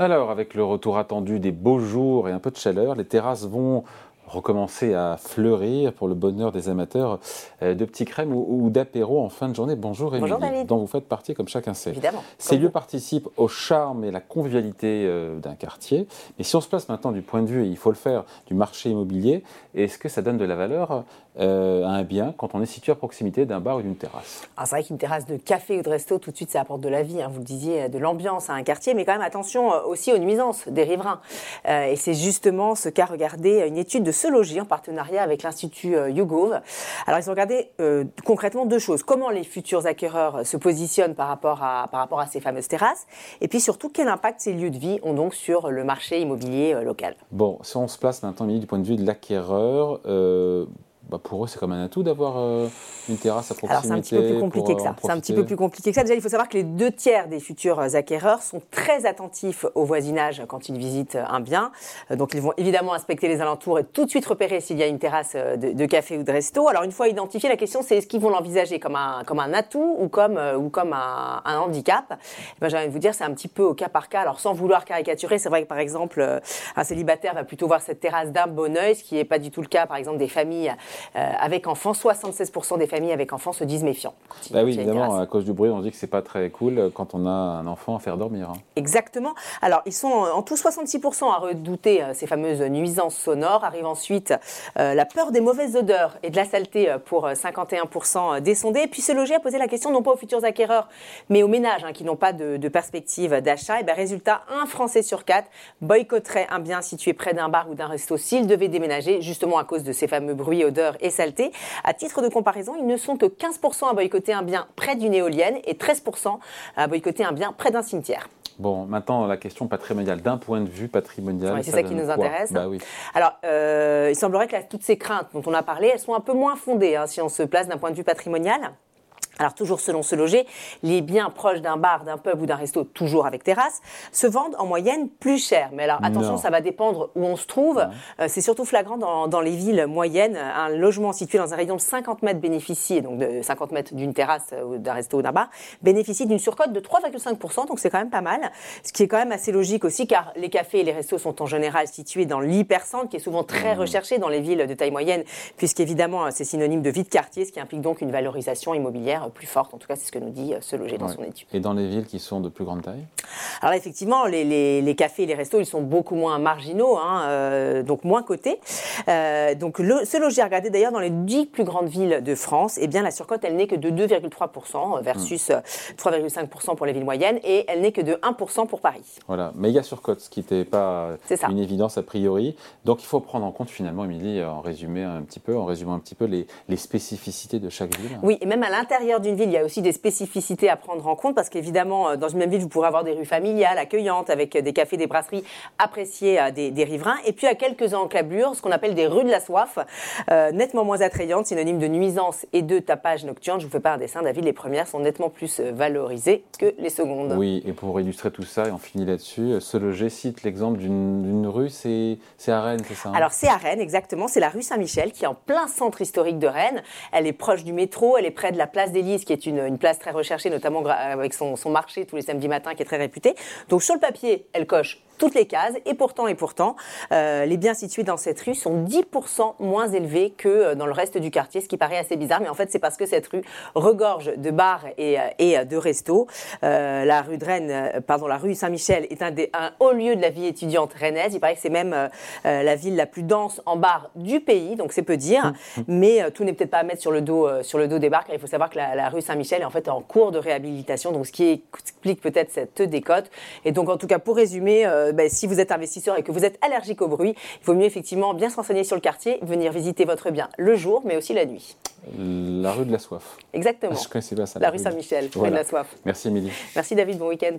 Alors, avec le retour attendu des beaux jours et un peu de chaleur, les terrasses vont recommencer à fleurir pour le bonheur des amateurs euh, de petits crèmes ou, d'apéro en fin de journée. Bonjour Émilie, dont vous faites partie comme chacun sait. Évidemment. Ces lieux participent au charme et la convivialité euh, d'un quartier. Mais si on se place maintenant du point de vue, et il faut le faire, du marché immobilier, est-ce que ça donne de la valeur euh, à un bien quand on est situé à proximité d'un bar ou d'une terrasse? Ah, C'est vrai qu'une terrasse de café ou de resto, tout de suite, ça apporte de la vie, hein, vous le disiez, de l'ambiance à un quartier, mais quand même attention aussi aux nuisances des riverains. et c'est justement ce qu'a regardé une étude de se loger en partenariat avec l'Institut euh, YouGov. Alors, ils ont regardé euh, concrètement deux choses. Comment les futurs acquéreurs se positionnent par rapport, à, par rapport à ces fameuses terrasses et puis surtout quel impact ces lieux de vie ont donc sur le marché immobilier euh, local? Bon, si on se place maintenant du point de vue de l'acquéreur, bah, pour eux, c'est comme un atout d'avoir euh, une terrasse à proximité. Alors, c'est un petit peu plus compliqué que ça. C'est un petit peu plus compliqué que ça. Déjà, il faut savoir que les deux tiers des futurs acquéreurs sont très attentifs au voisinage quand ils visitent un bien. Euh, donc, ils vont évidemment inspecter les alentours et tout de suite repérer s'il y a une terrasse euh, de, café ou de resto. Alors, une fois identifié, la question, c'est est-ce qu'ils vont l'envisager comme un, comme un atout ou comme, ou comme un, handicap? Eh ben, J'ai envie de vous dire, c'est un petit peu au cas par cas. Alors, sans vouloir caricaturer, c'est vrai que, par exemple, un célibataire va plutôt voir cette terrasse d'un bon oeil, ce qui n'est pas du tout le cas, par exemple, des familles euh, avec enfants, 76% des familles avec enfants se disent méfiants. Bah oui, évidemment, à cause du bruit, on dit que c'est pas très cool quand on a un enfant à faire dormir. Hein. Exactement. Alors, ils sont en tout 66% à redouter euh, ces fameuses nuisances sonores. Arrive ensuite euh, la peur des mauvaises odeurs et de la saleté pour 51% des sondés. Et puis se loger a posé la question non pas aux futurs acquéreurs, mais aux ménages hein, qui n'ont pas de, perspective d'achat. Et bien, résultat, un Français sur quatre boycotterait un bien situé près d'un bar ou d'un resto s'il devait déménager, justement à cause de ces fameux bruits, odeurs et saleté. À titre de comparaison, ils ne sont que 15% à boycotter un bien près d'une éolienne et 13% à boycotter un bien près d'un cimetière. Bon, maintenant la question patrimoniale, d'un point de vue patrimonial. c'est ça, qui nous intéresse. Bah oui. Alors, euh, il semblerait que toutes ces craintes dont on a parlé, elles sont un peu moins fondées hein, si on se place d'un point de vue patrimonial. Alors toujours selon ce loger, les biens proches d'un bar, d'un pub ou d'un resto, toujours avec terrasse, se vendent en moyenne plus cher. Mais alors attention, ça va dépendre où on se trouve. Euh, c'est surtout flagrant dans, les villes moyennes. Un logement situé dans un rayon de 50 mètres bénéficie, donc de 50 mètres d'une terrasse euh, ou d'un resto ou d'un bar, bénéficie d'une surcote de 3,5%, donc c'est quand même pas mal. Ce qui est quand même assez logique aussi, car les cafés et les restos sont en général situés dans l'hypercentre, qui est souvent très mmh. recherché dans les villes de taille moyenne, puisqu'évidemment c'est synonyme de vie de quartier, ce qui implique donc une valorisation immobilière plus forte. En tout cas, c'est ce que nous dit euh, ce loger dans son étude. Et dans les villes qui sont de plus grande taille? Alors effectivement, les, cafés et les restos, ils sont beaucoup moins marginaux, hein, euh, donc moins cotés. Euh, donc le, ce loger regardé d'ailleurs dans les 10 plus grandes villes de France, eh bien la surcote, elle n'est que de 2,3% versus 3,5% pour les villes moyennes et elle n'est que de 1% pour Paris. Voilà, méga surcote, ce qui n'était pas une évidence a priori. Donc il faut prendre en compte finalement, Émilie, en résumé un petit peu, en résumant un petit peu les, les spécificités de chaque ville. Oui, et même à l'intérieur d'une ville, il y a aussi des spécificités à prendre en compte parce qu'évidemment, euh, dans une même ville, vous pourrez avoir des rues familiales, accueillantes, avec euh, des cafés, des brasseries appréciées euh, des, riverains. Et puis à quelques encablures, ce qu'on appelle des rues de la soif, nettement moins attrayantes, synonyme de nuisance et de tapage nocturne. Je vous fais pas un dessin, David. Les premières sont nettement plus valorisées que les secondes. Oui, et pour illustrer tout ça, et on finit là-dessus, ce loger cite l'exemple d'une rue, c'est à Rennes, c'est ça hein? Alors c'est à Rennes, exactement. C'est la rue Saint-Michel qui est en plein centre historique de Rennes. Elle est proche du métro, elle est près de la place qui est une, place très recherchée, notamment avec son, son marché tous les samedis matins qui est très réputé. Donc sur le papier, elle coche toutes les cases. Et pourtant, et pourtant, euh, les biens situés dans cette rue sont 10% moins élevés que euh, dans le reste du quartier, ce qui paraît assez bizarre. Mais en fait, c'est parce que cette rue regorge de bars et, euh, et de restos. la rue de Rennes, pardon, la rue Saint-Michel est un, des, un haut lieu de la vie étudiante rennaise. Il paraît que c'est même la ville la plus dense en bars du pays, donc c'est peu dire. Mmh. Mais tout n'est peut-être pas à mettre sur le dos, sur le dos des bars, car il faut savoir que la, rue Saint-Michel est en fait en cours de réhabilitation, donc ce qui explique peut-être cette décote. Et donc, en tout cas, pour résumer, euh, ben, si vous êtes investisseur et que vous êtes allergique au bruit, il vaut mieux effectivement bien se renseigner sur le quartier, venir visiter votre bien le jour, mais aussi la nuit. La rue de la soif. Exactement. Je connaissais pas ça. La, rue Saint-Michel, rue de la soif. Merci Émilie. Merci David, bon week-end.